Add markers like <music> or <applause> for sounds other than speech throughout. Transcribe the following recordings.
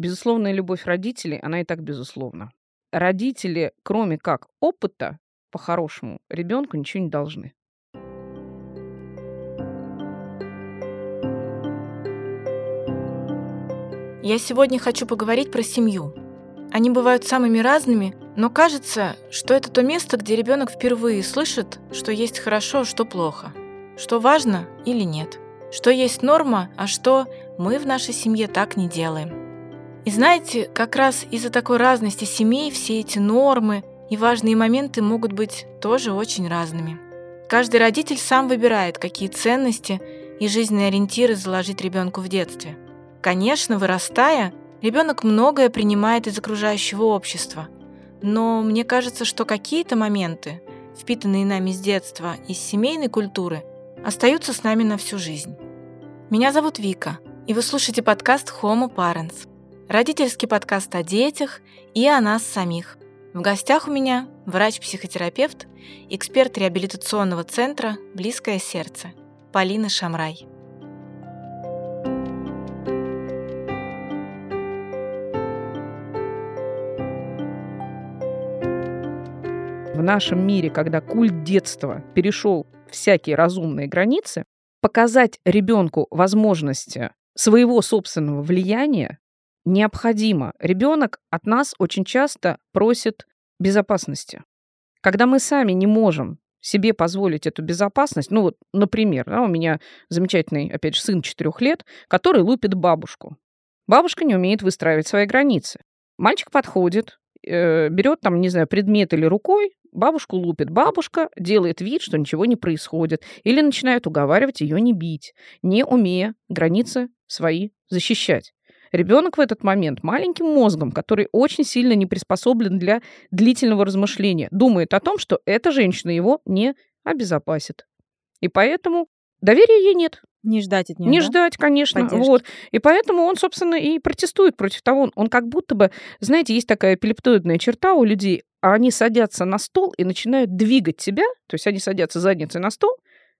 Безусловная любовь родителей, она и так безусловна. Родители, кроме как опыта, по-хорошему, ребенку ничего не должны. Я сегодня хочу поговорить про семью. Они бывают самыми разными, но кажется, что это то место, где ребенок впервые слышит, что есть хорошо, а что плохо, что важно или нет, что есть норма, а что мы в нашей семье так не делаем. И знаете, как раз из-за такой разности семей все эти нормы и важные моменты могут быть тоже очень разными. Каждый родитель сам выбирает, какие ценности и жизненные ориентиры заложить ребенку в детстве – Конечно, вырастая, ребенок многое принимает из окружающего общества, но мне кажется, что какие-то моменты, впитанные нами с детства из семейной культуры, остаются с нами на всю жизнь. Меня зовут Вика, и вы слушаете подкаст Homo Parents, родительский подкаст о детях и о нас самих. В гостях у меня врач-психотерапевт, эксперт реабилитационного центра «Близкое сердце» Полина Шамрай. в нашем мире, когда культ детства перешел всякие разумные границы, показать ребенку возможности своего собственного влияния необходимо. Ребенок от нас очень часто просит безопасности. Когда мы сами не можем себе позволить эту безопасность, ну вот, например, да, у меня замечательный, опять же, сын 4 лет, который лупит бабушку. Бабушка не умеет выстраивать свои границы. Мальчик подходит, э, берет там, не знаю, предмет или рукой, Бабушку лупит бабушка, делает вид, что ничего не происходит, или начинает уговаривать ее не бить, не умея границы свои защищать. Ребенок в этот момент маленьким мозгом, который очень сильно не приспособлен для длительного размышления, думает о том, что эта женщина его не обезопасит. И поэтому доверия ей нет. Не ждать от нее. Не да? ждать, конечно. Поддержки. Вот. И поэтому он, собственно, и протестует против того. Он как будто бы, знаете, есть такая эпилептоидная черта у людей. А они садятся на стол и начинают двигать тебя. То есть они садятся задницей на стол,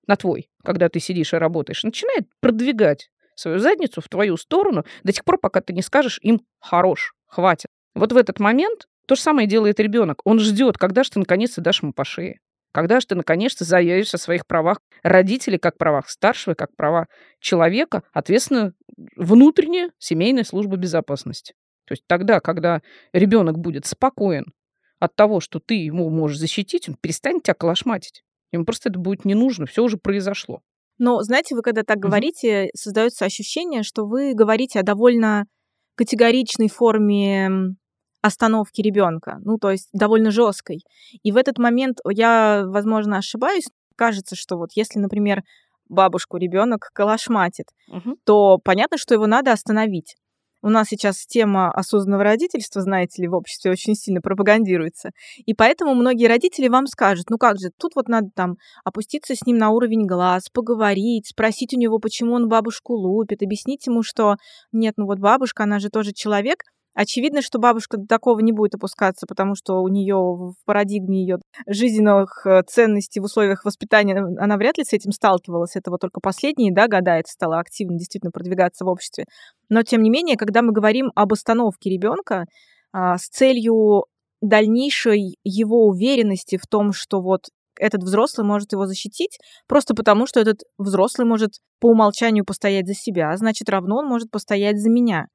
на твой, когда ты сидишь и работаешь, начинает продвигать свою задницу в твою сторону до тех пор, пока ты не скажешь им «хорош, хватит». Вот в этот момент то же самое делает ребенок. Он ждет, когда же ты наконец-то дашь ему по шее. Когда же ты наконец-то заявишь о своих правах родителей, как правах старшего, как права человека, ответственно, внутренняя семейная служба безопасности. То есть тогда, когда ребенок будет спокоен от того, что ты ему можешь защитить, он перестанет тебя калашматить. Ему просто это будет не нужно, все уже произошло. Но, знаете, вы когда так говорите, угу. создается ощущение, что вы говорите о довольно категоричной форме остановки ребенка, ну, то есть довольно жесткой. И в этот момент я, возможно, ошибаюсь. Кажется, что вот если, например, бабушку ребенок калашматит, угу. то понятно, что его надо остановить. У нас сейчас тема осознанного родительства, знаете ли, в обществе очень сильно пропагандируется. И поэтому многие родители вам скажут, ну как же, тут вот надо там опуститься с ним на уровень глаз, поговорить, спросить у него, почему он бабушку лупит, объяснить ему, что нет, ну вот бабушка, она же тоже человек, Очевидно, что бабушка до такого не будет опускаться, потому что у нее в парадигме ее жизненных э, ценностей в условиях воспитания она вряд ли с этим сталкивалась. Это вот только последние да, года это стало активно действительно продвигаться в обществе. Но тем не менее, когда мы говорим об остановке ребенка а, с целью дальнейшей его уверенности в том, что вот этот взрослый может его защитить, просто потому что этот взрослый может по умолчанию постоять за себя, значит, равно он может постоять за меня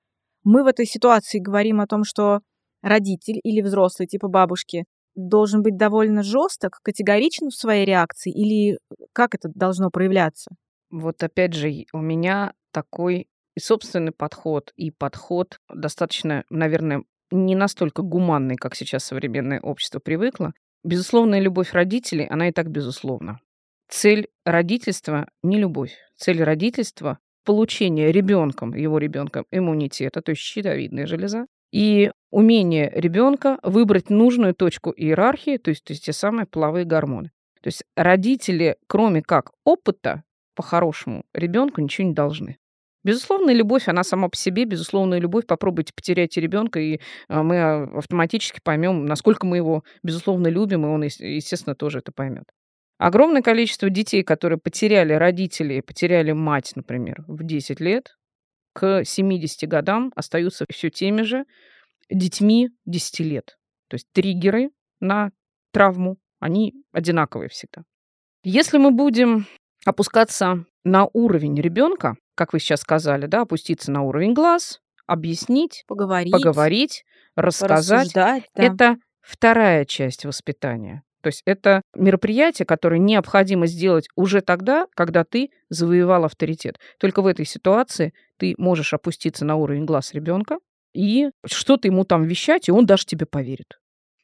мы в этой ситуации говорим о том, что родитель или взрослый, типа бабушки, должен быть довольно жесток, категоричен в своей реакции, или как это должно проявляться? Вот опять же, у меня такой и собственный подход, и подход достаточно, наверное, не настолько гуманный, как сейчас современное общество привыкло. Безусловная любовь родителей, она и так безусловна. Цель родительства не любовь. Цель родительства получение ребенком, его ребенком иммунитета, то есть щитовидная железа, и умение ребенка выбрать нужную точку иерархии, то есть, то есть те самые половые гормоны. То есть родители, кроме как опыта, по-хорошему, ребенку ничего не должны. Безусловная любовь, она сама по себе, безусловная любовь. Попробуйте потерять ребенка, и а, мы а, автоматически поймем, насколько мы его, безусловно, любим, и он, естественно, тоже это поймет. Огромное количество детей, которые потеряли родителей, потеряли мать, например, в 10 лет, к 70 годам остаются все теми же детьми 10 лет. То есть триггеры на травму, они одинаковые всегда. Если мы будем опускаться на уровень ребенка, как вы сейчас сказали, да, опуститься на уровень глаз, объяснить, Поговорить, поговорить, рассказать, да. это вторая часть воспитания. То есть это мероприятие, которое необходимо сделать уже тогда, когда ты завоевал авторитет. Только в этой ситуации ты можешь опуститься на уровень глаз ребенка и что-то ему там вещать, и он даже тебе поверит.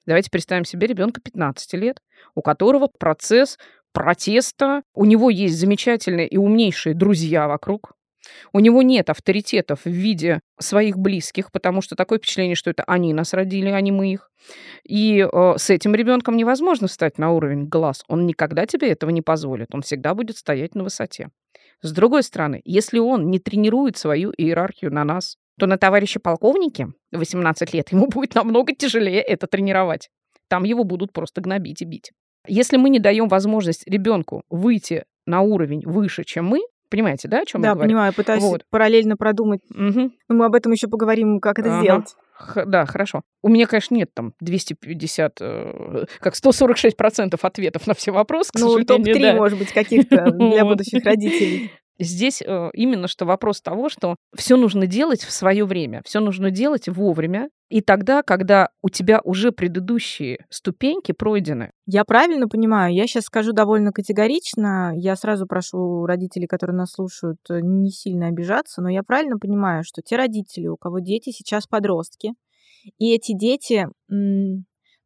Давайте представим себе ребенка 15 лет, у которого процесс протеста, у него есть замечательные и умнейшие друзья вокруг, у него нет авторитетов в виде своих близких, потому что такое впечатление, что это они нас родили, а не мы их. И э, с этим ребенком невозможно встать на уровень глаз. Он никогда тебе этого не позволит. Он всегда будет стоять на высоте. С другой стороны, если он не тренирует свою иерархию на нас, то на товарища полковнике 18 лет ему <laughs> будет намного тяжелее это тренировать. Там его будут просто гнобить и бить. Если мы не даем возможность ребенку выйти на уровень выше, чем мы, Понимаете, да, о чем Да, я говорю? понимаю, пытаюсь Вот. параллельно продумать. Мгм. Но мы об этом еще поговорим, как это Ага. сделать. Х- да, хорошо. У меня, конечно, нет там 250, э, как 146% ответов на все вопросы, к Ну, сожалению, топ-3, да. может быть, каких-то для <laughs> будущих родителей. Здесь э, именно что вопрос того, что все нужно делать в свое время, все нужно делать вовремя, и тогда, когда у тебя уже предыдущие ступеньки пройдены. Я правильно понимаю? Я сейчас скажу довольно категорично. Я сразу прошу родителей, которые нас слушают, э, не сильно обижаться, но я правильно понимаю, что те родители, у кого дети сейчас подростки, и эти дети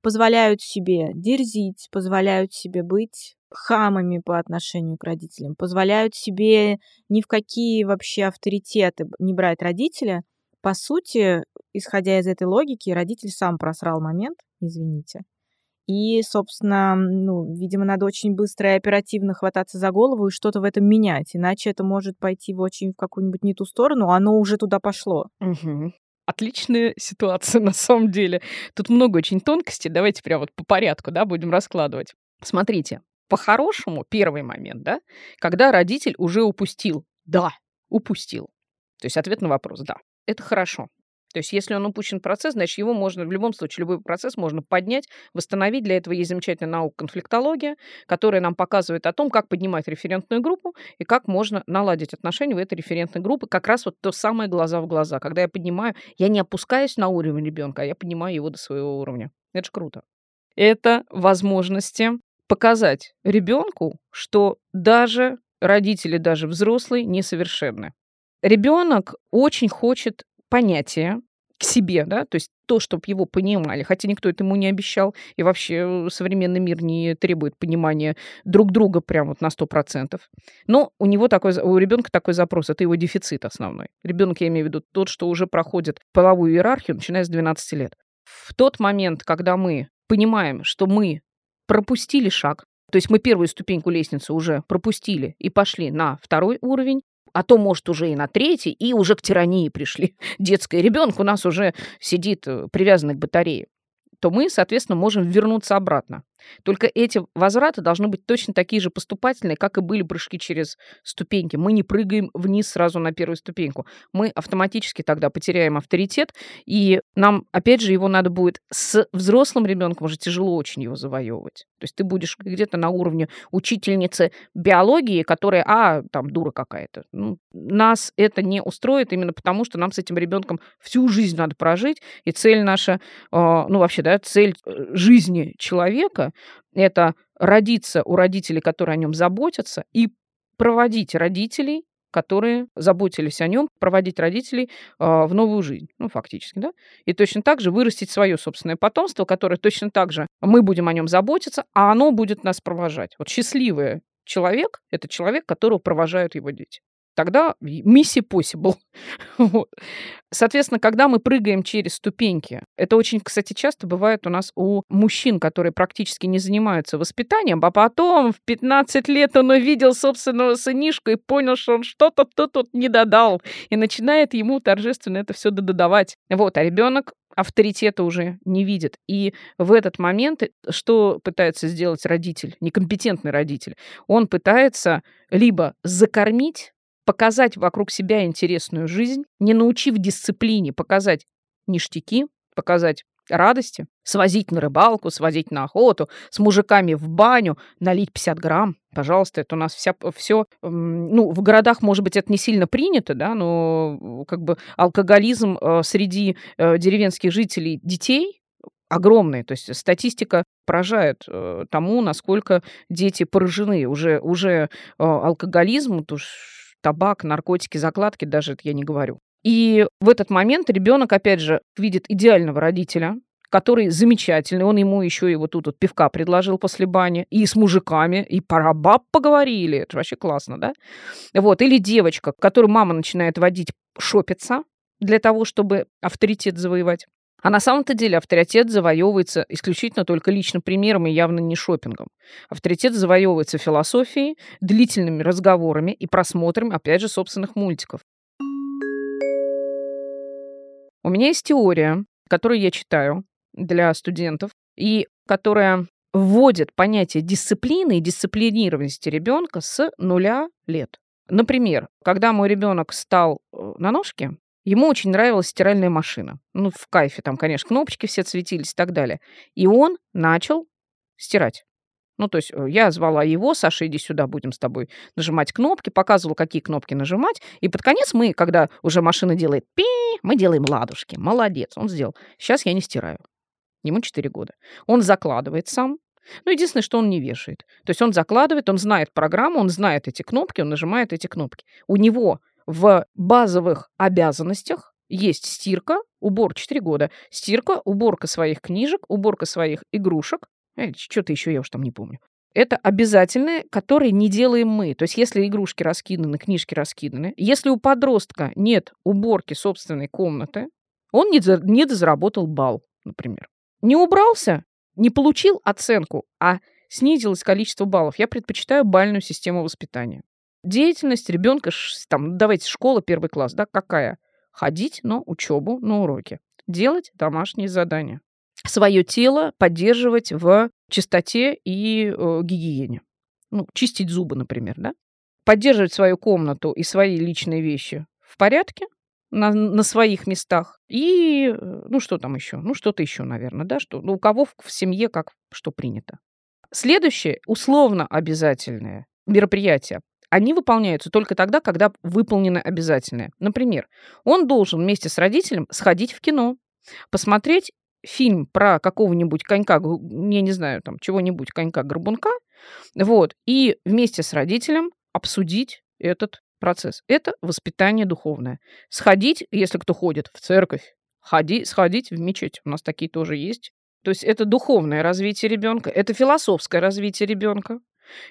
позволяют себе дерзить, позволяют себе быть хамами по отношению к родителям, позволяют себе ни в какие вообще авторитеты не брать родителя. По сути, исходя из этой логики, родитель сам просрал момент, извините, и, собственно, ну, видимо, надо очень быстро и оперативно хвататься за голову и что-то в этом менять, иначе это может пойти в очень в какую-нибудь не ту сторону, оно уже туда пошло. Мгм. Отличная ситуация <laughs> на самом деле. Тут много очень тонкостей. Давайте прям вот по порядку, да, будем раскладывать. Смотрите, по-хорошему, первый момент, да, когда родитель уже упустил. Да, упустил. То есть ответ на вопрос «да». Это хорошо. То есть если он упущен процесс, значит, его можно, в любом случае, любой процесс можно поднять, восстановить. Для этого есть замечательная наука конфликтология, которая нам показывает о том, как поднимать референтную группу и как можно наладить отношения в этой референтной группы. Как раз вот то самое глаза в глаза. Когда я поднимаю, я не опускаюсь на уровень ребенка, а я поднимаю его до своего уровня. Это же круто. Это возможности показать ребенку, что даже родители, даже взрослые несовершенны. Ребенок очень хочет понятия к себе, да, то есть то, чтобы его понимали, хотя никто это ему не обещал, и вообще современный мир не требует понимания друг друга прям вот на 100%. Но у него такой, у ребенка такой запрос, это его дефицит основной. Ребенок, я имею в виду тот, что уже проходит половую иерархию, начиная с 12 лет. В тот момент, когда мы понимаем, что мы пропустили шаг, то есть мы первую ступеньку лестницы уже пропустили и пошли на второй уровень, а то, может, уже и на третий, и уже к тирании пришли. <laughs> Детская ребенок у нас уже сидит э, привязанный к батарее то мы, соответственно, можем вернуться обратно. Только эти возвраты должны быть точно такие же поступательные, как и были прыжки через ступеньки. Мы не прыгаем вниз сразу на первую ступеньку. Мы автоматически тогда потеряем авторитет, и нам, опять же, его надо будет с взрослым ребенком уже тяжело очень его завоевывать. То есть ты будешь где-то на уровне учительницы биологии, которая, а, там, дура какая-то. Ну, нас это не устроит именно потому, что нам с этим ребенком всю жизнь надо прожить, и цель наша, а, ну, вообще, да, цель э, жизни человека – это родиться у родителей, которые о нем заботятся, и проводить родителей, которые заботились о нем, проводить родителей а, в новую жизнь, ну, фактически, да, и точно так же вырастить свое собственное потомство, которое точно так же мы будем о нем заботиться, а оно будет нас провожать. Вот счастливый человек – это человек, которого провожают его дети. Тогда миссия possible. <laughs> Вот. Соответственно, когда мы прыгаем через ступеньки, это очень, кстати, часто бывает у нас у мужчин, которые практически не занимаются воспитанием, а потом в 15 лет он увидел собственного сынишку и понял, что он что-то тут вот не додал, и начинает ему торжественно это все додавать. Вот, а ребенок авторитета уже не видит. И в этот момент э, что пытается сделать родитель, некомпетентный родитель? Он пытается либо закормить показать вокруг себя интересную жизнь, не научив дисциплине, показать ништяки, показать радости, свозить на рыбалку, свозить на охоту, с мужиками в баню, налить 50 грамм. Пожалуйста, это у нас вся, все... Ну, в городах, может быть, это не сильно принято, да, но как бы алкоголизм э, среди э, деревенских жителей детей огромный. То есть статистика поражает э, тому, насколько дети поражены. Уже, уже алкоголизм, то табак, наркотики, закладки, даже это я не говорю. И в этот момент ребенок, опять же, видит идеального родителя, который замечательный. Он ему еще и вот тут вот пивка предложил после бани. И с мужиками, и про баб поговорили. Это вообще классно, да? Вот. Или девочка, которую мама начинает водить шопиться для того, чтобы авторитет завоевать. А на самом-то деле авторитет завоевывается исключительно только личным примером и явно не шопингом. Авторитет завоевывается философией, длительными разговорами и просмотром, опять же, собственных мультиков. У меня есть теория, которую я читаю для студентов, и которая вводит понятие дисциплины и дисциплинированности ребенка с нуля лет. Например, когда мой ребенок стал э, на ножки, ему очень нравилась стиральная машина. Ну, в кайфе, там, конечно, кнопочки все светились и так далее. И он начал стирать. Ну, то есть э, я звала его, Саша, иди сюда, будем с тобой нажимать кнопки, показывала, какие кнопки нажимать. И под конец мы, когда уже машина делает пи, мы делаем ладушки. Молодец, он сделал. Сейчас я не стираю. Ему 4 года. Он закладывает сам. Ну, единственное, что он не вешает. То есть он закладывает, он знает программу, он знает эти кнопки, он нажимает эти кнопки. У него в базовых обязанностях есть стирка, убор 4 года, стирка, уборка своих книжек, уборка своих игрушек, Э, Что-то еще я уж там не помню. Это обязательное, которое не делаем мы. То есть если игрушки раскиданы, книжки раскиданы, если у подростка нет уборки собственной комнаты, он не, не заработал балл, например. Не убрался, не получил оценку, а снизилось количество баллов. Я предпочитаю бальную систему воспитания. Деятельность ребенка, там, давайте, школа, первый класс, да, какая? Ходить на учебу, на уроки. Делать домашние задания свое тело поддерживать в чистоте и э, гигиене. Ну, чистить зубы, например, да? Поддерживать свою комнату и свои личные вещи в порядке, на, на своих местах. И, э, ну, что там еще? Ну, что-то еще, наверное, да? Что, ну, у кого в, в семье как что принято. Следующее, условно обязательное мероприятие, они выполняются только тогда, когда выполнено обязательное. Например, он должен вместе с родителем сходить в кино, посмотреть фильм про какого-нибудь конька, я не знаю, там, чего-нибудь, конька-горбунка, вот, и вместе с родителем обсудить этот процесс. Это воспитание духовное. Сходить, если кто ходит в церковь, ходи, сходить в мечеть. У нас такие тоже есть. То есть это духовное развитие ребенка, это философское развитие ребенка,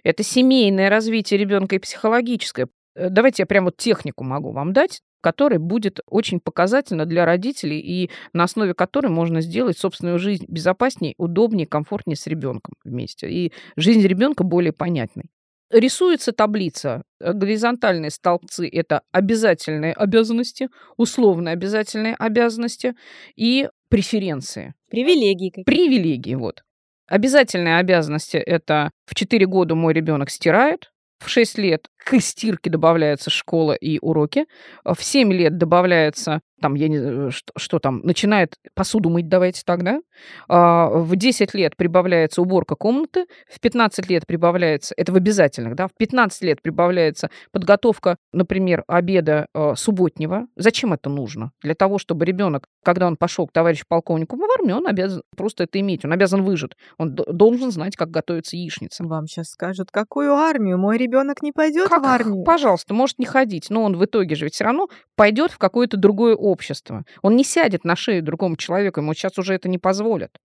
это семейное развитие ребенка и психологическое. Э, давайте я прямо вот технику могу вам дать который будет очень показательно для родителей и на основе которой можно сделать собственную жизнь безопаснее, удобнее, комфортнее с ребенком вместе. И жизнь ребенка более понятной. Рисуется таблица. Э, горизонтальные столбцы – это обязательные обязанности, условно обязательные обязанности и преференции. Привилегии. Привилегии, вот. Обязательные обязанности – это в 4 года мой ребенок стирает, в 6 лет к стирке добавляется школа и уроки. В 7 лет добавляется, там, я не что, что там, начинает посуду мыть, давайте так, да? А, в 10 лет прибавляется уборка комнаты, в 15 лет прибавляется, это в обязательных, да, в 15 лет прибавляется подготовка, например, обеда а, субботнего. Зачем это нужно? Для того, чтобы ребенок, когда он пошел к товарищу полковнику в армию, он обязан просто это иметь, он обязан выжить, он должен знать, как готовится яичница. Вам сейчас скажут, какую армию? Мой ребенок не пойдет как, в армию. Пожалуйста, может не ходить, но он в итоге же ведь все равно пойдет в какое-то другое общество. Он не сядет на шею другому человеку, ему сейчас уже это не позволят.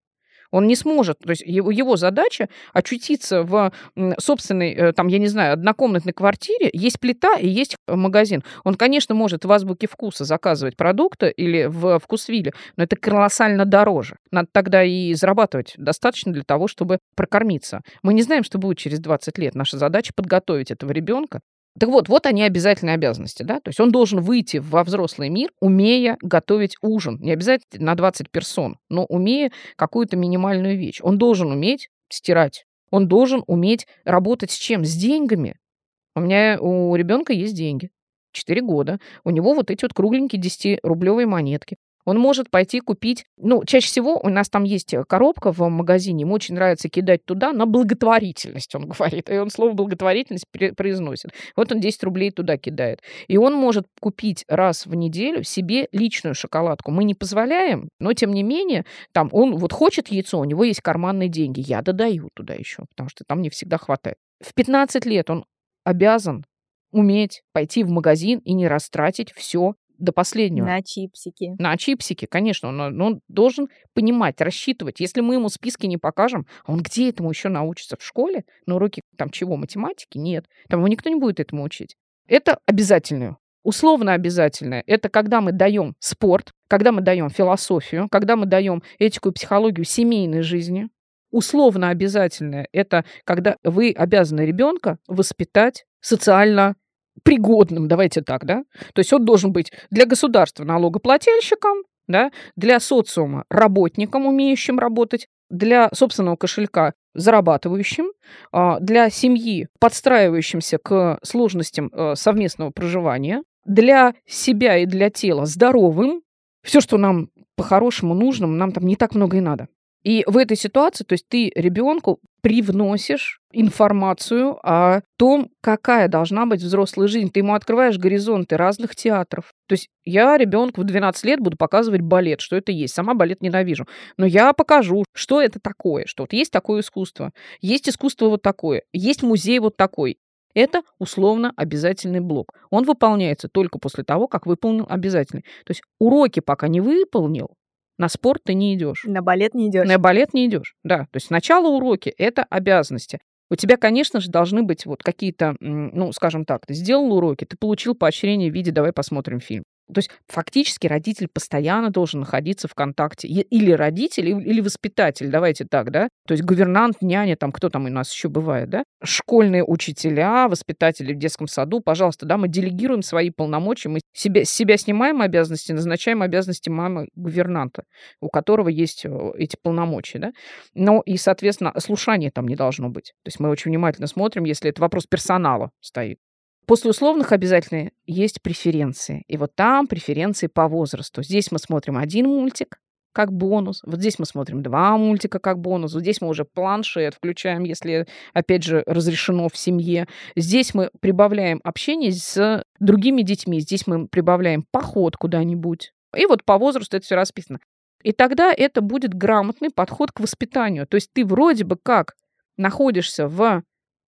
Он не сможет, то есть его, его задача очутиться в собственной, э, там, я не знаю, однокомнатной квартире, есть плита и есть магазин. Он, конечно, может в азбуке вкуса заказывать продукты или в вкусвиле, но это колоссально дороже. Надо тогда и зарабатывать достаточно для того, чтобы прокормиться. Мы не знаем, что будет через 20 лет. Наша задача подготовить этого ребенка так вот, вот они обязательные обязанности, да, то есть он должен выйти во взрослый мир, умея готовить ужин, не обязательно на 20 персон, но умея какую-то минимальную вещь. Он должен уметь стирать, он должен уметь работать с чем? С деньгами. У меня у ребенка есть деньги. 4 года, у него вот эти вот кругленькие 10-рублевые монетки. Он может пойти купить, ну, чаще всего у нас там есть э, коробка в магазине, ему очень нравится кидать туда на благотворительность, он <laughs> говорит. И он слово благотворительность произносит. Вот он 10 рублей туда кидает. И он может купить раз в неделю себе личную шоколадку. Мы не позволяем, но тем не менее, там он вот хочет яйцо, у него есть карманные деньги. Я додаю туда еще, потому что там не всегда хватает. В 15 лет он обязан уметь пойти в магазин и не растратить все до последнего. На чипсики. На чипсики, конечно. Он, он должен понимать, рассчитывать. Если мы ему списки не покажем, он где этому еще научится? В школе? На уроке там чего? Математики? Нет. Там его никто не будет этому учить. Это обязательное. Условно обязательное. Это когда мы даем спорт, когда мы даем философию, когда мы даем этику и психологию семейной жизни. Условно обязательное – это когда вы обязаны ребенка воспитать социально пригодным, давайте так, да? То есть он должен быть для государства налогоплательщиком, да, для социума работником, умеющим работать, для собственного кошелька зарабатывающим, а, для семьи подстраивающимся к сложностям э, совместного проживания, для себя и для тела здоровым. Все, что нам по-хорошему нужно, нам там не так много и надо. И в этой ситуации, то есть ты ребенку привносишь информацию о том, какая должна быть взрослая жизнь. Ты ему открываешь горизонты разных театров. То есть я ребенку в 12 лет буду показывать балет, что это есть. Сама балет ненавижу. Но я покажу, что это такое, что вот есть такое искусство, есть искусство вот такое, есть музей вот такой. Это условно обязательный блок. Он выполняется только после того, как выполнил обязательный. То есть уроки пока не выполнил, на спорт ты не идешь. На балет не идешь. На балет не идешь, да. То есть сначала уроки – это обязанности. У тебя, конечно же, должны быть вот какие-то, ну, скажем так, ты сделал уроки, ты получил поощрение в виде «давай посмотрим фильм». То есть фактически родитель постоянно должен находиться в контакте. Или родитель, или воспитатель, давайте так, да? То есть гувернант, няня, там кто там у нас еще бывает, да? Школьные учителя, воспитатели в детском саду, пожалуйста, да, мы делегируем свои полномочия, мы себя, себя снимаем обязанности, назначаем обязанности мамы гувернанта, у которого есть эти полномочия, да? Но и, соответственно, слушания там не должно быть. То есть мы очень внимательно смотрим, если это вопрос персонала стоит. После условных обязательно есть преференции. И вот там преференции по возрасту. Здесь мы смотрим один мультик, как бонус. Вот здесь мы смотрим два мультика как бонус. Вот здесь мы уже планшет включаем, если, опять же, разрешено в семье. Здесь мы прибавляем общение с другими детьми. Здесь мы прибавляем поход куда-нибудь. И вот по возрасту это все расписано. И тогда это будет грамотный подход к воспитанию. То есть ты вроде бы как находишься в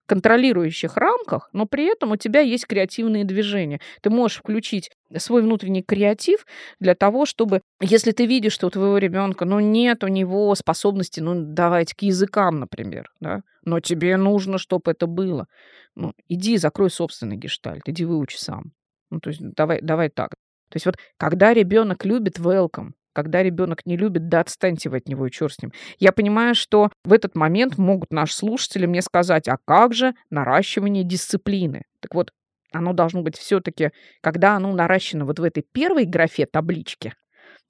контролирующих рамках, но при этом у тебя есть креативные движения. Ты можешь включить свой внутренний креатив для того, чтобы, если ты видишь, что у твоего ребенка, ну, нет у него способности, ну, давайте к языкам, например, да, но тебе нужно, чтобы это было. Ну, иди, закрой собственный гештальт, иди выучи сам. Ну, то есть давай, давай так. То есть вот когда ребенок любит welcome, когда ребенок не любит, да отстаньте вы от него и черт с ним. Я понимаю, что в этот момент могут наши слушатели мне сказать, а как же наращивание дисциплины? Так вот, оно должно быть все-таки, когда оно наращено вот в этой первой графе таблички,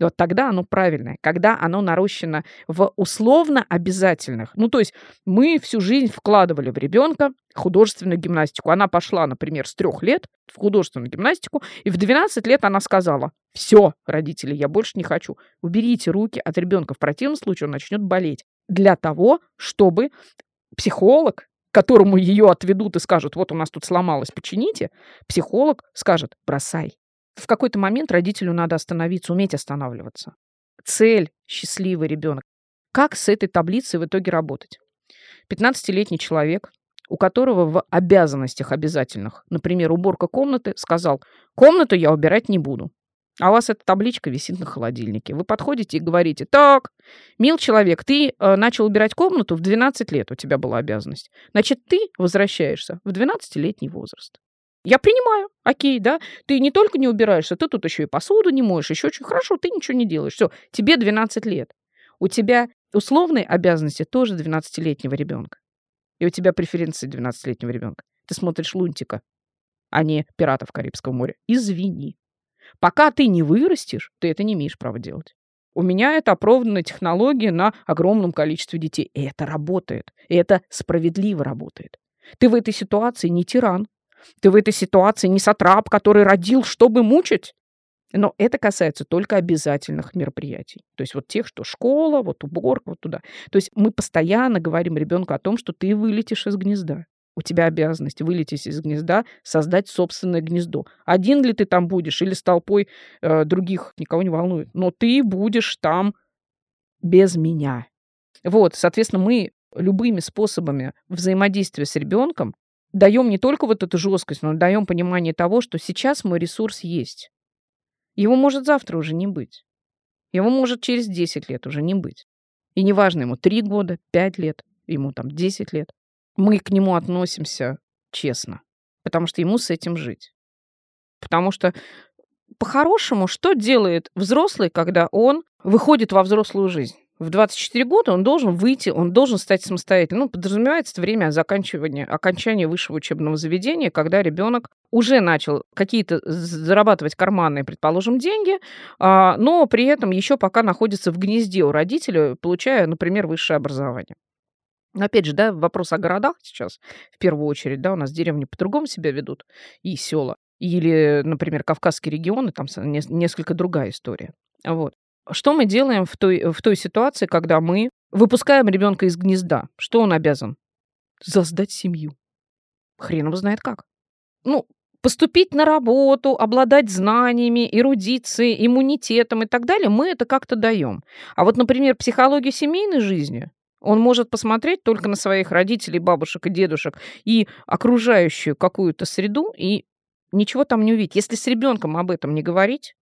вот тогда оно правильное. Когда оно нарощено в условно обязательных. Ну, то есть мы всю жизнь вкладывали в ребенка художественную гимнастику. Она пошла, например, с трех лет в художественную гимнастику, и в 12 лет она сказала, все, родители, я больше не хочу. Уберите руки от ребенка, в противном случае он начнет болеть. Для того, чтобы психолог, которому ее отведут и скажут, вот у нас тут сломалось, почините, психолог скажет, бросай, в какой-то момент родителю надо остановиться, уметь останавливаться. Цель – счастливый ребенок. Как с этой таблицей в итоге работать? 15-летний человек, у которого в обязанностях обязательных, например, уборка комнаты, сказал, комнату я убирать не буду. А у вас эта табличка висит на холодильнике. Вы подходите и говорите, так, мил человек, ты э, начал убирать комнату в 12 лет, у тебя была обязанность. Значит, ты возвращаешься в 12-летний возраст. Я принимаю, окей, да, ты не только не убираешься, ты тут еще и посуду не моешь, еще очень хорошо, ты ничего не делаешь. Все, тебе 12 лет. У тебя условные обязанности тоже 12-летнего ребенка. И у тебя преференции 12-летнего ребенка. Ты смотришь Лунтика, а не пиратов Карибского моря. Извини. Пока ты не вырастешь, ты это не имеешь права делать. У меня это оправданная технология на огромном количестве детей. И это работает. И это справедливо работает. Ты в этой ситуации не тиран. Ты в этой ситуации не сатрап, который родил, чтобы мучить. Но это касается только обязательных мероприятий. То есть вот тех, что школа, вот уборка, вот туда. То есть мы постоянно говорим ребенку о том, что ты вылетишь из гнезда. У тебя обязанность вылететь из гнезда, создать собственное гнездо. Один ли ты там будешь или с толпой э, других, никого не волнует. Но ты будешь там без меня. Вот, соответственно, мы любыми способами взаимодействия с ребенком даем не только вот эту жесткость, но даем понимание того, что сейчас мой ресурс есть. Его может завтра уже не быть. Его может через 10 лет уже не быть. И неважно, ему 3 года, 5 лет, ему там 10 лет. Мы к нему относимся честно, потому что ему с этим жить. Потому что по-хорошему, что делает взрослый, когда он выходит во взрослую жизнь? В 24 года он должен выйти, он должен стать самостоятельным. Ну, подразумевается время заканчивания, окончания высшего учебного заведения, когда ребенок уже начал какие-то зарабатывать карманные, предположим, деньги, а, но при этом еще пока находится в гнезде у родителей, получая, например, высшее образование. Опять же, да, вопрос о городах сейчас в первую очередь, да, у нас деревни по-другому себя ведут и села. Или, например, Кавказские регионы, там несколько другая история. Вот. Что мы делаем в той, в той ситуации, когда мы выпускаем ребенка из гнезда? Что он обязан? Создать семью. Хрен его знает как. Ну, поступить на работу, обладать знаниями, эрудицией, иммунитетом и так далее, мы это как-то даем. А вот, например, психологию семейной жизни, он может посмотреть только на своих родителей, бабушек и дедушек и окружающую какую-то среду и ничего там не увидеть. Если с ребенком об этом не говорить,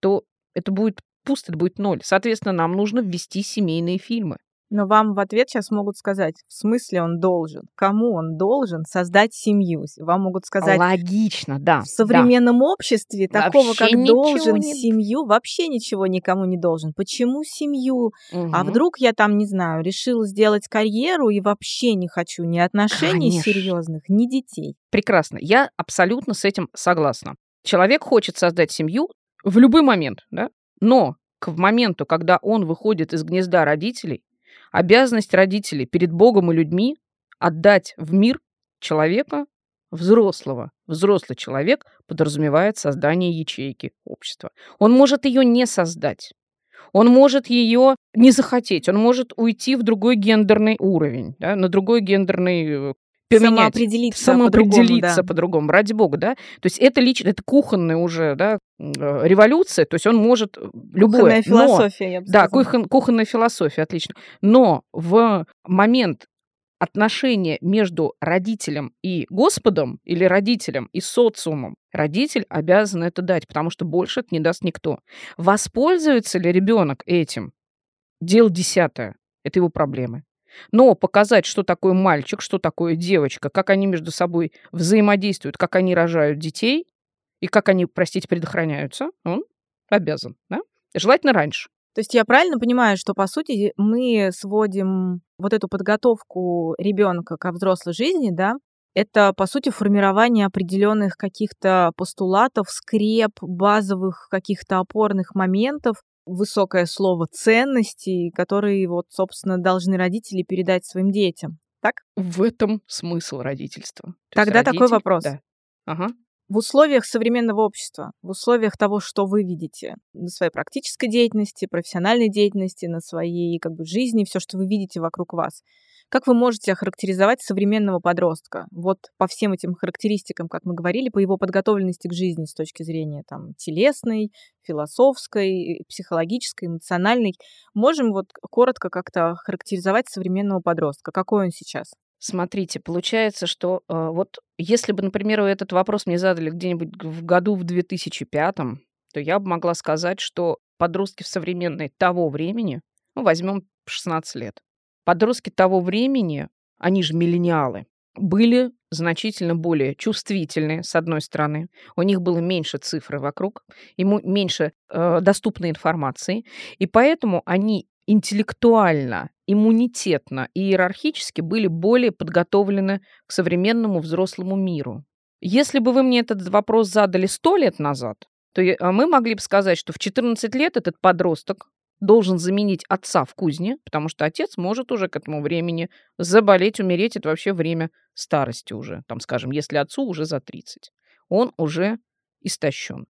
то это будет пуст, это будет ноль. Соответственно, нам нужно ввести семейные фильмы. Но вам в ответ сейчас могут сказать, в смысле он должен? Кому он должен создать семью? Вам могут сказать... Логично, да. В современном да. обществе такого, вообще как должен не... семью, вообще ничего никому не должен. Почему семью? Угу. А вдруг я там, не знаю, решил сделать карьеру и вообще не хочу ни отношений Конечно. серьезных, ни детей? Прекрасно. Я абсолютно с этим согласна. Человек хочет создать семью в любой момент, да? Но к моменту, когда он выходит из гнезда родителей, обязанность родителей перед Богом и людьми отдать в мир человека взрослого. Взрослый человек подразумевает создание ячейки общества. Он может ее не создать. Он может ее не захотеть, он может уйти в другой гендерный уровень, да, на другой гендерный э, поменять, самоопределиться, самоопределиться по-другому, да. по ради бога, да. То есть это лично, это кухонная уже, да, э, революция, то есть он может э, любое. Кухонная философия, но, я бы Да, кухон, кухонная философия, отлично. Но в момент отношения между родителем и Господом или родителем и социумом, родитель обязан это дать, потому что больше это не даст никто. Воспользуется ли ребенок этим? Дело десятое. Это его проблемы. Но показать, что такое мальчик, что такое девочка, как они между собой взаимодействуют, как они рожают детей и как они, простите, предохраняются, он обязан. Да? Желательно раньше. То есть я правильно понимаю, что по сути мы сводим вот эту подготовку ребенка ко взрослой жизни, да, это, по сути, формирование определенных каких-то постулатов, скреп, базовых каких-то опорных моментов, высокое слово ценностей, которые вот, собственно, должны родители передать своим детям. Так? В этом смысл родительства. То Тогда родитель... такой вопрос. Да. Ага. В условиях современного общества, в условиях того, что вы видите на своей практической деятельности, профессиональной деятельности, на своей как бы, жизни, все, что вы видите вокруг вас, как вы можете охарактеризовать современного подростка? Вот по всем этим характеристикам, как мы говорили, по его подготовленности к жизни с точки зрения там, телесной, философской, психологической, эмоциональной. Можем вот коротко как-то характеризовать современного подростка? Какой он сейчас? Смотрите, получается, что э, вот если бы, например, этот вопрос мне задали где-нибудь в году в 2005, то я бы могла сказать, что подростки в современной того времени, ну, возьмем 16 лет, Подростки того времени, они же миллениалы, были значительно более чувствительны, с одной стороны. У них было меньше цифры вокруг, ему меньше э, доступной информации, и поэтому они интеллектуально, иммунитетно и иерархически были более подготовлены к современному взрослому миру. Если бы вы мне этот вопрос задали сто лет назад, то мы могли бы сказать, что в 14 лет этот подросток должен заменить отца в кузне, потому что отец может уже к этому времени заболеть, умереть. Это вообще время старости уже. Там, скажем, если отцу уже за 30, он уже истощен.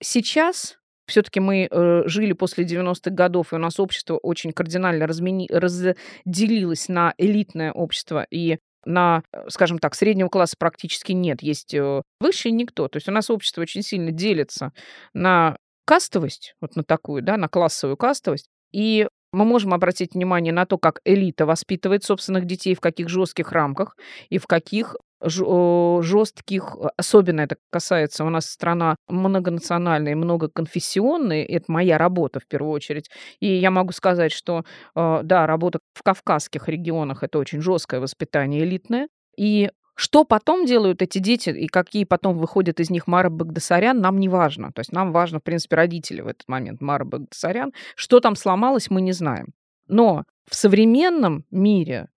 Сейчас все-таки мы э, жили после 90-х годов, и у нас общество очень кардинально размени... разделилось на элитное общество и на, э, скажем так, среднего класса практически нет. Есть э, высший никто. То есть у нас общество очень сильно делится на кастовость, вот на такую, да, на классовую кастовость. И мы можем обратить внимание на то, как элита воспитывает собственных детей, в каких жестких рамках и в каких жестких, особенно это касается, у нас страна многонациональная, многоконфессионная, это моя работа в первую очередь. И я могу сказать, что, э, да, работа в кавказских регионах это очень жесткое воспитание элитное. И что потом делают эти дети и какие потом выходят из них Мара Багдасарян, нам не важно. То есть нам важно, в принципе, родители в этот момент Мара Багдасарян. Что там сломалось, мы не знаем. Но в современном мире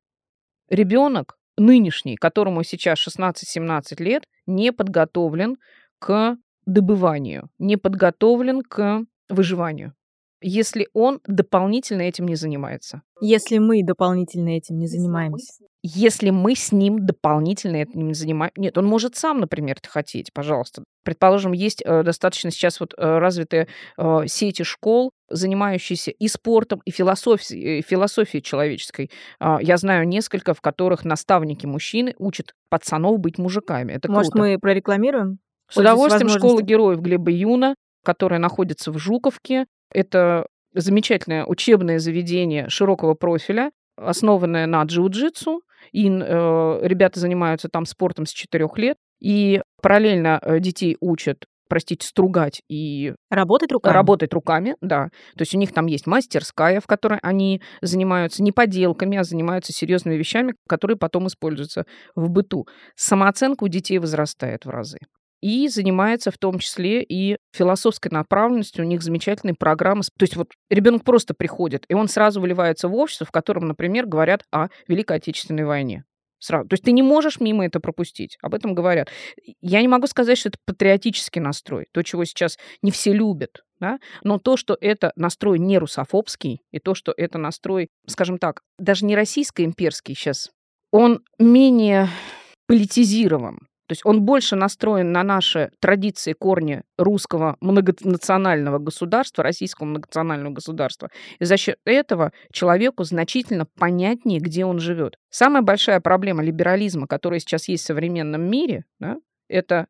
ребенок нынешний, которому сейчас 16-17 лет, не подготовлен к добыванию, не подготовлен к выживанию если он дополнительно этим не занимается. Если мы дополнительно этим не занимаемся. Если мы с ним дополнительно этим занимаемся. Нет, он может сам, например, это хотеть, пожалуйста. Предположим, есть э, достаточно сейчас вот э, развитые э, сети школ, занимающиеся и спортом, и философией, и философией человеческой. Э, я знаю несколько, в которых наставники мужчины учат пацанов быть мужиками. Это Может, круто. мы прорекламируем? С удовольствием школа героев Глеба Юна, которая находится в Жуковке. Это замечательное учебное заведение широкого профиля, основанное на джиу-джитсу. И э, ребята занимаются там спортом с 4 лет. И параллельно э, детей учат простите, стругать и работать руками. Работать руками, да. То есть у них там есть мастерская, в которой они занимаются не поделками, а занимаются серьезными вещами, которые потом используются в быту. Самооценка у детей возрастает в разы и занимается в том числе и философской направленностью. У них замечательные программы. То есть вот ребенок просто приходит, и он сразу выливается в общество, в котором, например, говорят о Великой Отечественной войне. Сразу. То есть ты не можешь мимо это пропустить. Об этом говорят. Я не могу сказать, что это патриотический настрой, то, чего сейчас не все любят. Да? Но то, что это настрой не русофобский, и то, что это настрой, скажем так, даже не российско-имперский сейчас, он менее политизирован. То есть он больше настроен на наши традиции, корни русского многонационального государства, российского многонационального государства. И за счет этого человеку значительно понятнее, где он живет. Самая большая проблема либерализма, которая сейчас есть в современном мире, да, это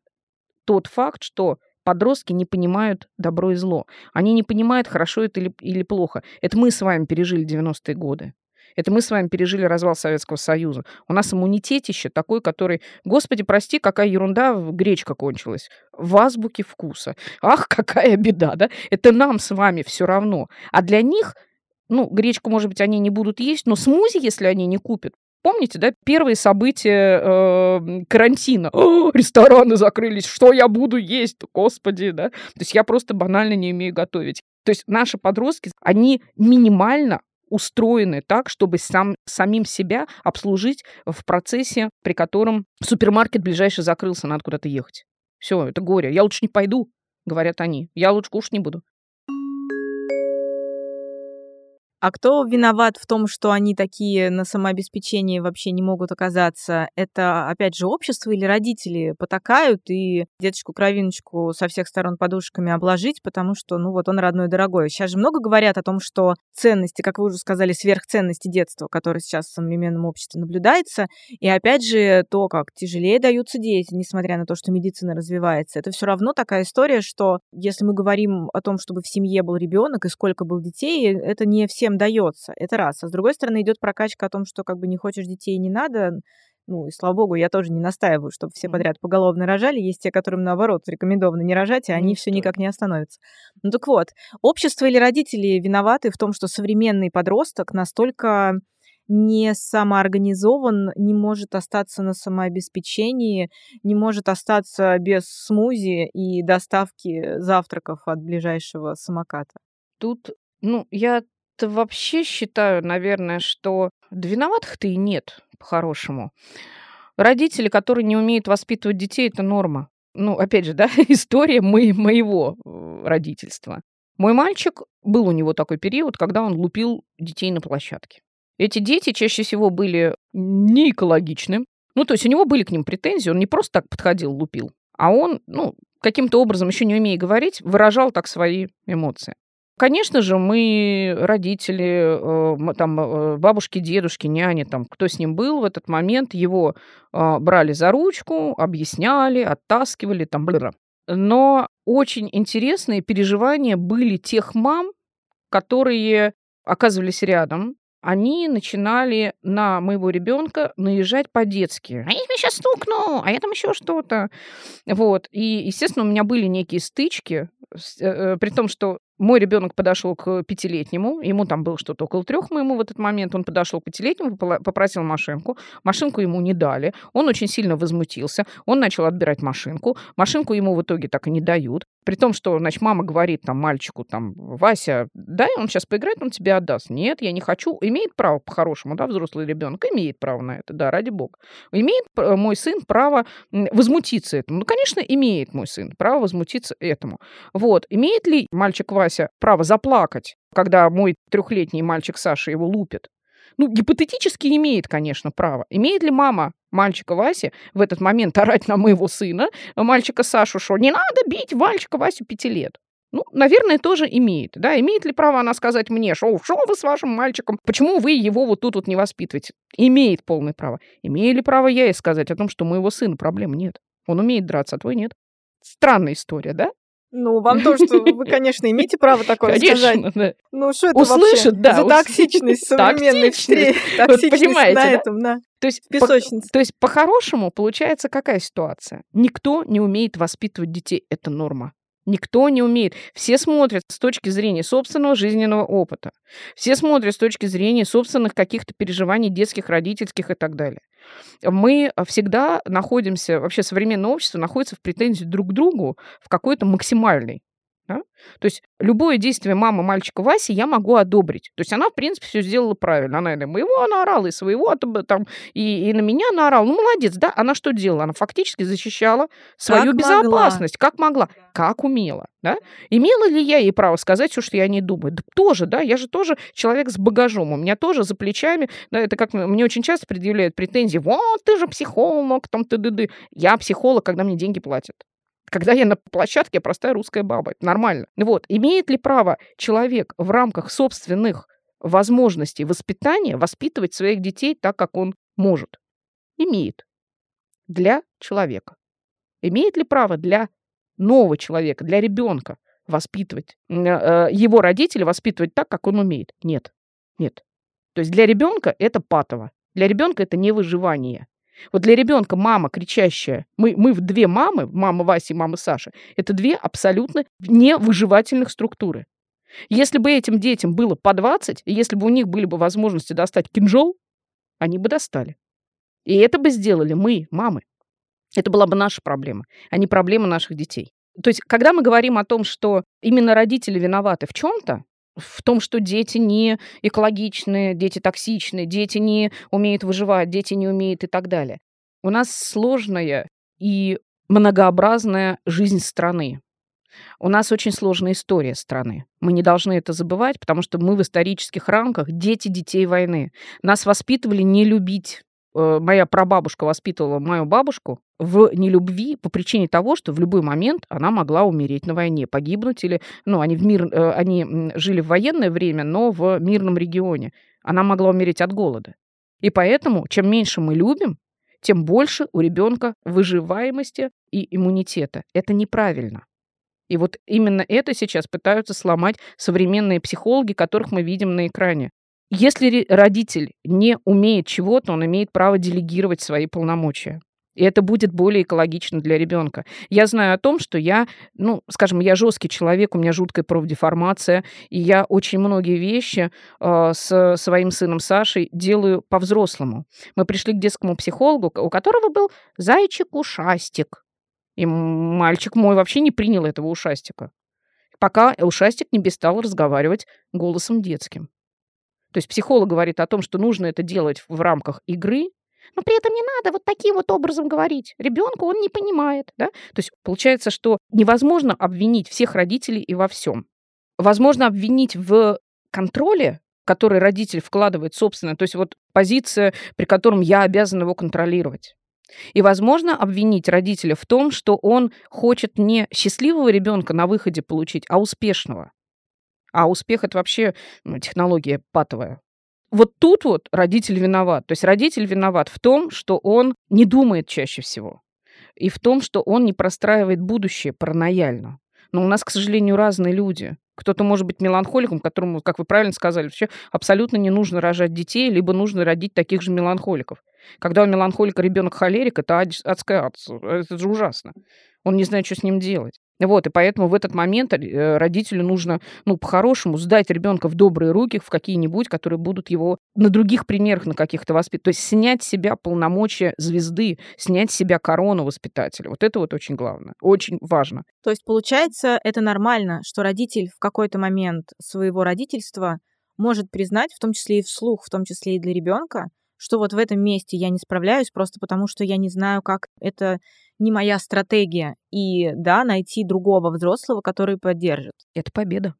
тот факт, что подростки не понимают добро и зло. Они не понимают, хорошо это или, или плохо. Это мы с вами пережили 90-е годы. Это мы с вами пережили развал Советского Союза. У нас иммунитетище такой, который, господи, прости, какая ерунда, гречка кончилась. В азбуке вкуса. Ах, <laughs> какая беда, да? Это нам с вами все равно. А для них ну, гречку, может быть, они не будут есть, но смузи, если они не купят, Помните, да, первые события э, карантина? О, <gasps> рестораны закрылись, что я буду есть, господи, да? То есть я просто банально не умею готовить. То есть наши подростки, они минимально устроены так, чтобы сам, самим себя обслужить в процессе, при котором супермаркет ближайший закрылся, надо куда-то ехать. Все, это горе. Я лучше не пойду, говорят они. Я лучше кушать не буду. А кто виноват в том, что они такие на самообеспечении вообще не могут оказаться? Это, опять же, общество или родители потакают и деточку-кровиночку со всех сторон подушками обложить, потому что, ну вот он родной дорогой. Сейчас же много говорят о том, что ценности, как вы уже сказали, сверхценности детства, которые сейчас в современном обществе наблюдается, и опять же то, как тяжелее даются дети, несмотря на то, что медицина развивается. Это все равно такая история, что если мы говорим о том, чтобы в семье был ребенок и сколько был детей, это не все всем дается. Это раз. А с другой стороны, идет прокачка о том, что как бы не хочешь детей, не надо. Ну, и слава богу, я тоже не настаиваю, чтобы все подряд поголовно рожали. Есть те, которым, наоборот, рекомендовано не рожать, и они все никак не остановятся. Ну так вот, общество или родители виноваты в том, что современный подросток настолько не самоорганизован, не может остаться на самообеспечении, не может остаться без смузи и доставки завтраков от ближайшего самоката. Тут, ну, я вообще считаю, наверное, что виноватых-то и нет, по-хорошему. Родители, которые не умеют воспитывать детей, это норма. Ну, опять же, да, <laughs> история мы, моего э, родительства. Мой мальчик, был у него такой период, когда он лупил детей на площадке. Эти дети чаще всего были не экологичны. Ну, то есть у него были к ним претензии, он не просто так подходил, лупил, а он, ну, каким-то образом, еще не умея говорить, выражал так свои эмоции. Конечно же, мы, родители, э, там, э, бабушки, дедушки, няни, там, кто с ним был в этот момент, его э, брали за ручку, объясняли, оттаскивали, там, бля. Но очень интересные переживания были тех мам, которые оказывались рядом, они начинали на моего ребенка наезжать по-детски. А я сейчас стукну, а я там еще что-то. Вот. И, естественно, у меня были некие стычки, при том, что мой ребенок подошел к пятилетнему, ему там было что-то около трех моему в этот момент, он подошел к пятилетнему, попросил машинку, машинку ему не дали, он очень сильно возмутился, он начал отбирать машинку, машинку ему в итоге так и не дают, при том, что, значит, мама говорит там мальчику, там, Вася, дай, он сейчас поиграет, он тебе отдаст. Нет, я не хочу. Имеет право по-хорошему, да, взрослый ребенок имеет право на это, да, ради бога. Имеет мой сын право возмутиться этому? Ну, конечно, имеет мой сын право возмутиться этому. Вот. Имеет ли мальчик Вася право заплакать, когда мой трехлетний мальчик Саша его лупит? Ну, гипотетически имеет, конечно, право. Имеет ли мама мальчика Васи в этот момент орать на моего сына, мальчика Сашу, что не надо бить мальчика Васю пяти лет? Ну, наверное, тоже имеет. Да, имеет ли право она сказать мне, что, что вы с вашим мальчиком, почему вы его вот тут вот не воспитываете? Имеет полное право. Имею ли право я ей сказать о том, что у моего сына проблем нет? Он умеет драться, а твой нет? Странная история, да? Ну, вам тоже, вы, конечно, имеете право такое конечно, сказать. Да. Ну, что это Услышит, вообще да, за <laughs> токсичность современной встреч? Токсичность на да? этом, да. То есть, Песочница. По, то есть, по-хорошему, получается какая ситуация? Никто не умеет воспитывать детей. Это норма. Никто не умеет. Все смотрят с точки зрения собственного жизненного опыта. Все смотрят с точки зрения собственных каких-то переживаний детских, родительских и так далее. Мы всегда находимся, вообще современное общество находится в претензии друг к другу в какой-то максимальной. Да? То есть любое действие мамы мальчика Васи я могу одобрить. То есть она, в принципе, все сделала правильно. Она и на моего наорала, и своего там, и, и на меня наорала. Ну, молодец, да? Она что делала? Она фактически защищала свою Как безопасность. Как могла? Как умела. Да? Имела ли я ей право сказать все, что я не думаю? Да тоже, да? Я же тоже человек с багажом. У меня тоже за плечами, да, это как мне очень часто предъявляют претензии. Вот, ты же психолог, там, ты ды ды Я психолог, когда мне деньги платят когда я на площадке, простая русская баба. Это нормально. Вот. Имеет ли право человек в рамках собственных возможностей воспитания воспитывать своих детей так, как он может? Имеет. Для человека. Имеет ли право для нового человека, для ребенка воспитывать, э, э, его родители воспитывать так, как он умеет? Нет. Нет. То есть для ребенка это патово. Для ребенка это не выживание. Вот для ребенка мама кричащая, мы, мы в две мамы, мама Васи и мама Саши, это две абсолютно невыживательных структуры. Если бы этим детям было по 20, и если бы у них были бы возможности достать кинжал, они бы достали. И это бы сделали мы, мамы. Это была бы наша проблема, а не проблема наших детей. То есть, когда мы говорим о том, что именно родители виноваты в чем-то, в том, что дети не экологичные, дети токсичные, дети не умеют выживать, дети не умеют и так далее. У нас сложная и многообразная жизнь страны. У нас очень сложная история страны. Мы не должны это забывать, потому что мы в исторических рамках дети детей войны. Нас воспитывали не любить Э, моя прабабушка воспитывала мою бабушку в нелюбви по причине того, что в любой момент она могла умереть на войне, погибнуть или, ну, они в мир, э, они жили в военное время, но в мирном регионе. Она могла умереть от голода. И поэтому, чем меньше мы любим, тем больше у ребенка выживаемости и иммунитета. Это неправильно. И вот именно это сейчас пытаются сломать современные психологи, которых мы видим на экране. Если родитель не умеет чего-то, он имеет право делегировать свои полномочия. И это будет более экологично для ребенка. Я знаю о том, что я, ну, скажем, я жесткий человек, у меня жуткая профдеформация, и я очень многие вещи э, с своим сыном Сашей делаю по-взрослому. Мы пришли к детскому психологу, у которого был зайчик-ушастик. И мальчик мой вообще не принял этого ушастика, пока ушастик не перестал разговаривать голосом детским. То есть психолог говорит о том, что нужно это делать в рамках игры, но при этом не надо вот таким вот образом говорить. Ребенку он не понимает. Да? То есть получается, что невозможно обвинить всех родителей и во всем. возможно обвинить в контроле, который родитель вкладывает собственно, то есть вот позиция, при котором я обязан его контролировать. И, возможно, обвинить родителя в том, что он хочет не счастливого ребенка на выходе получить, а успешного. А успех это вообще ну, технология патовая. Вот тут вот родитель виноват. То есть родитель виноват в том, что он не думает чаще всего. И в том, что он не простраивает будущее паранояльно. Но у нас, к сожалению, разные люди. Кто-то может быть меланхоликом, которому, как вы правильно сказали, вообще абсолютно не нужно рожать детей, либо нужно родить таких же меланхоликов. Когда у меланхолика ребенок холерик, это адская адская, это же ужасно. Он не знает, что с ним делать. Вот, и поэтому в этот момент э, родителю нужно, ну, по-хорошему сдать ребенка в добрые руки, в какие-нибудь, которые будут его на других примерах на каких-то воспитывать. То есть снять с себя полномочия звезды, снять с себя корону воспитателя. Вот это вот очень главное, очень важно. То есть, получается, это нормально, что родитель в какой-то момент своего родительства может признать, в том числе и вслух, в том числе и для ребенка, что вот в этом месте я не справляюсь просто потому, что я не знаю, как это не моя стратегия. И, да, найти другого взрослого, который поддержит. Это победа.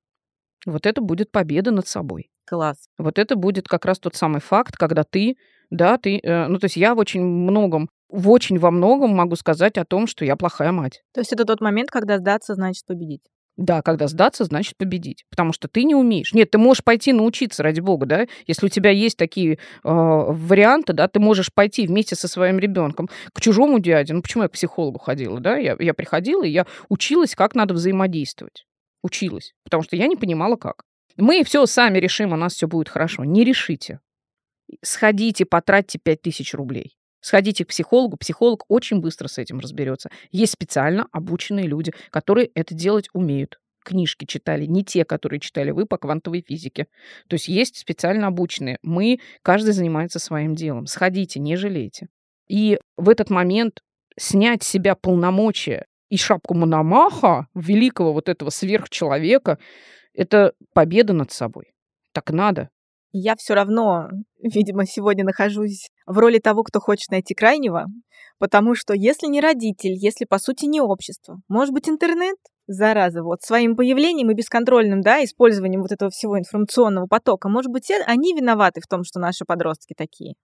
Вот это будет победа над собой. Класс. Вот это будет как раз тот самый факт, когда ты, да, ты, э, ну, то есть я в очень многом, в очень во многом могу сказать о том, что я плохая мать. То есть это тот момент, когда сдаться значит победить. Да, когда сдаться, значит победить. Потому что ты не умеешь. Нет, ты можешь пойти научиться, ради бога, да. Если у тебя есть такие э, варианты, да, ты можешь пойти вместе со своим ребенком к чужому дяде. Ну, почему я к психологу ходила, да? Я, я приходила, и я училась, как надо взаимодействовать. Училась. Потому что я не понимала, как. Мы все сами решим, у нас все будет хорошо. Не решите. Сходите, потратьте 5000 рублей. Сходите к психологу, психолог очень быстро с этим разберется. Есть специально обученные люди, которые это делать умеют. Книжки читали, не те, которые читали вы по квантовой физике. То есть есть специально обученные. Мы, каждый занимается своим делом. Сходите, не жалейте. И в этот момент снять с себя полномочия и шапку Мономаха, великого вот этого сверхчеловека, это победа над собой. Так надо я все равно, видимо, сегодня нахожусь в роли того, кто хочет найти крайнего, потому что если не родитель, если, по сути, не общество, может быть, интернет, зараза, вот своим появлением и бесконтрольным, да, использованием вот этого всего информационного потока, может быть, они виноваты в том, что наши подростки такие.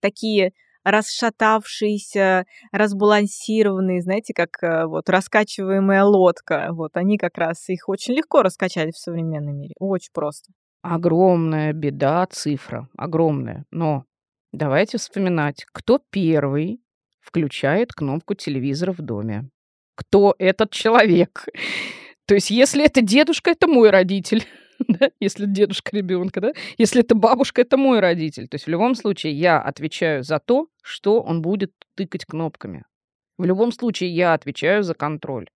Такие расшатавшиеся, разбалансированные, знаете, как э, вот раскачиваемая лодка. Вот они как раз их очень легко раскачали в современном мире. Очень просто огромная беда, цифра, огромная. Но давайте вспоминать, кто первый включает кнопку телевизора в доме. Кто этот человек? То есть, если это дедушка, это мой родитель. <laughs> Да? Если дедушка ребенка, да? Если это бабушка, это мой родитель. То есть в любом случае я отвечаю за то, что он будет тыкать кнопками. В любом случае я отвечаю за контроль.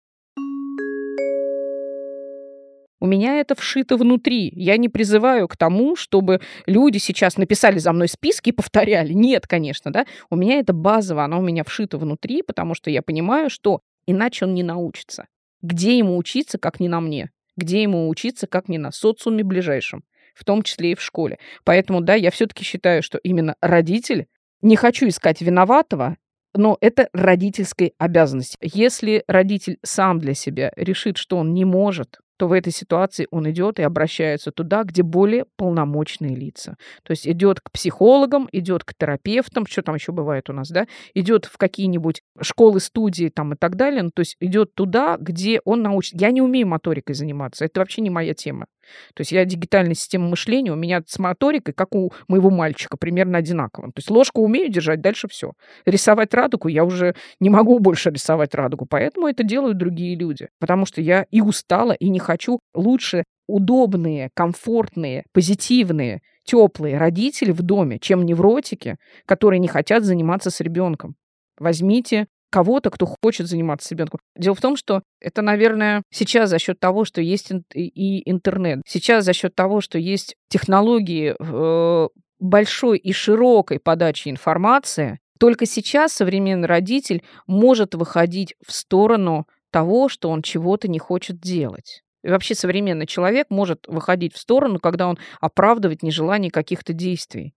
У меня это вшито внутри. Я не призываю к тому, чтобы люди сейчас написали за мной списки и повторяли. Нет, конечно, да. У меня это базово, оно у меня вшито внутри, потому что я понимаю, что иначе он не научится. Где ему учиться, как не на мне? Где ему учиться, как не на социуме ближайшем? В том числе и в школе. Поэтому, да, я все-таки считаю, что именно родитель, не хочу искать виноватого, но это родительской обязанность. Если родитель сам для себя решит, что он не может то в этой ситуации он идет и обращается туда, где более полномочные лица. То есть идет к психологам, идет к терапевтам, что там еще бывает у нас, да, идет в какие-нибудь школы, студии там и так далее, ну, то есть идет туда, где он научит. Я не умею моторикой заниматься, это вообще не моя тема. То есть я дигитальная система мышления, у меня с моторикой, как у моего мальчика, примерно одинаково. То есть ложку умею держать, дальше все. Рисовать радугу я уже не могу больше рисовать радугу, поэтому это делают другие люди. Потому что я и устала, и не хочу лучше удобные, комфортные, позитивные, теплые родители в доме, чем невротики, которые не хотят заниматься с ребенком. Возьмите кого-то, кто хочет заниматься ребенком. Дело в том, что это, наверное, сейчас за счет того, что есть и интернет, сейчас за счет того, что есть технологии э, большой и широкой подачи информации, только сейчас современный родитель может выходить в сторону того, что он чего-то не хочет делать. И вообще современный человек может выходить в сторону, когда он оправдывает нежелание каких-то действий.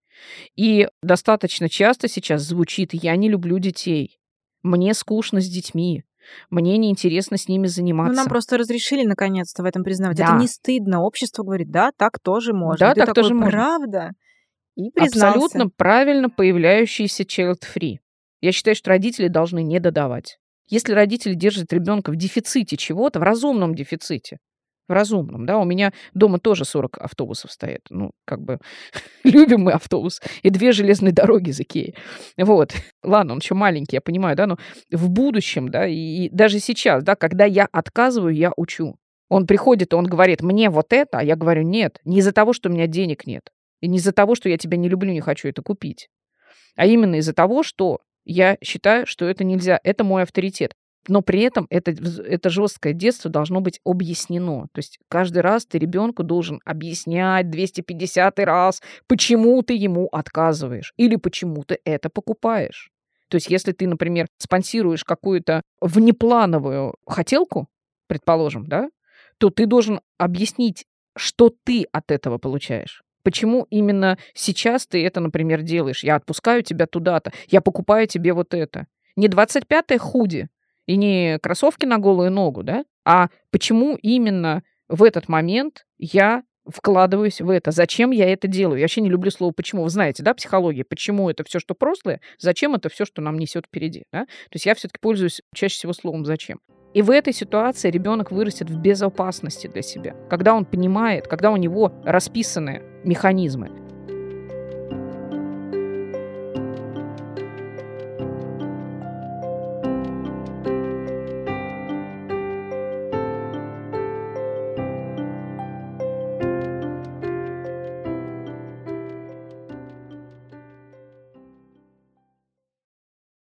И достаточно часто сейчас звучит «я не люблю детей». Мне скучно с детьми. Мне неинтересно с ними заниматься. Ну, нам просто разрешили наконец-то в этом признавать. Да. Это не стыдно. Общество говорит, да, так тоже можно. Да, Ты так такой, тоже можно. Правда? И признался. Абсолютно правильно появляющийся child-free. Я считаю, что родители должны не додавать. Если родители держат ребенка в дефиците чего-то, в разумном дефиците, в разумном, да, у меня дома тоже 40 автобусов стоят, ну, как бы <laughs> любим мы автобус, и две железные дороги из Икеи. Вот, <laughs> ладно, он еще маленький, я понимаю, да, но в будущем, да, и, даже сейчас, да, когда я отказываю, я учу. Он приходит, и он говорит, мне вот это, а я говорю, нет, не из-за того, что у меня денег нет, и не из-за того, что я тебя не люблю, не хочу это купить, а именно из-за того, что я считаю, что это нельзя, это мой авторитет. Но при этом это, это жесткое детство должно быть объяснено. То есть каждый раз ты ребенку должен объяснять 250 раз, почему ты ему отказываешь или почему ты это покупаешь. То есть если ты, например, спонсируешь какую-то внеплановую хотелку, предположим, да, то ты должен объяснить, что ты от этого получаешь. Почему именно сейчас ты это, например, делаешь? Я отпускаю тебя туда-то, я покупаю тебе вот это. Не 25-е худи и не кроссовки на голую ногу, да? А почему именно в этот момент я вкладываюсь в это? Зачем я это делаю? Я вообще не люблю слово «почему». Вы знаете, да, психология? Почему это все, что прошлое? Зачем это все, что нам несет впереди? Да? То есть я все-таки пользуюсь чаще всего словом «зачем». И в этой ситуации ребенок вырастет в безопасности для себя, когда он понимает, когда у него расписаны механизмы.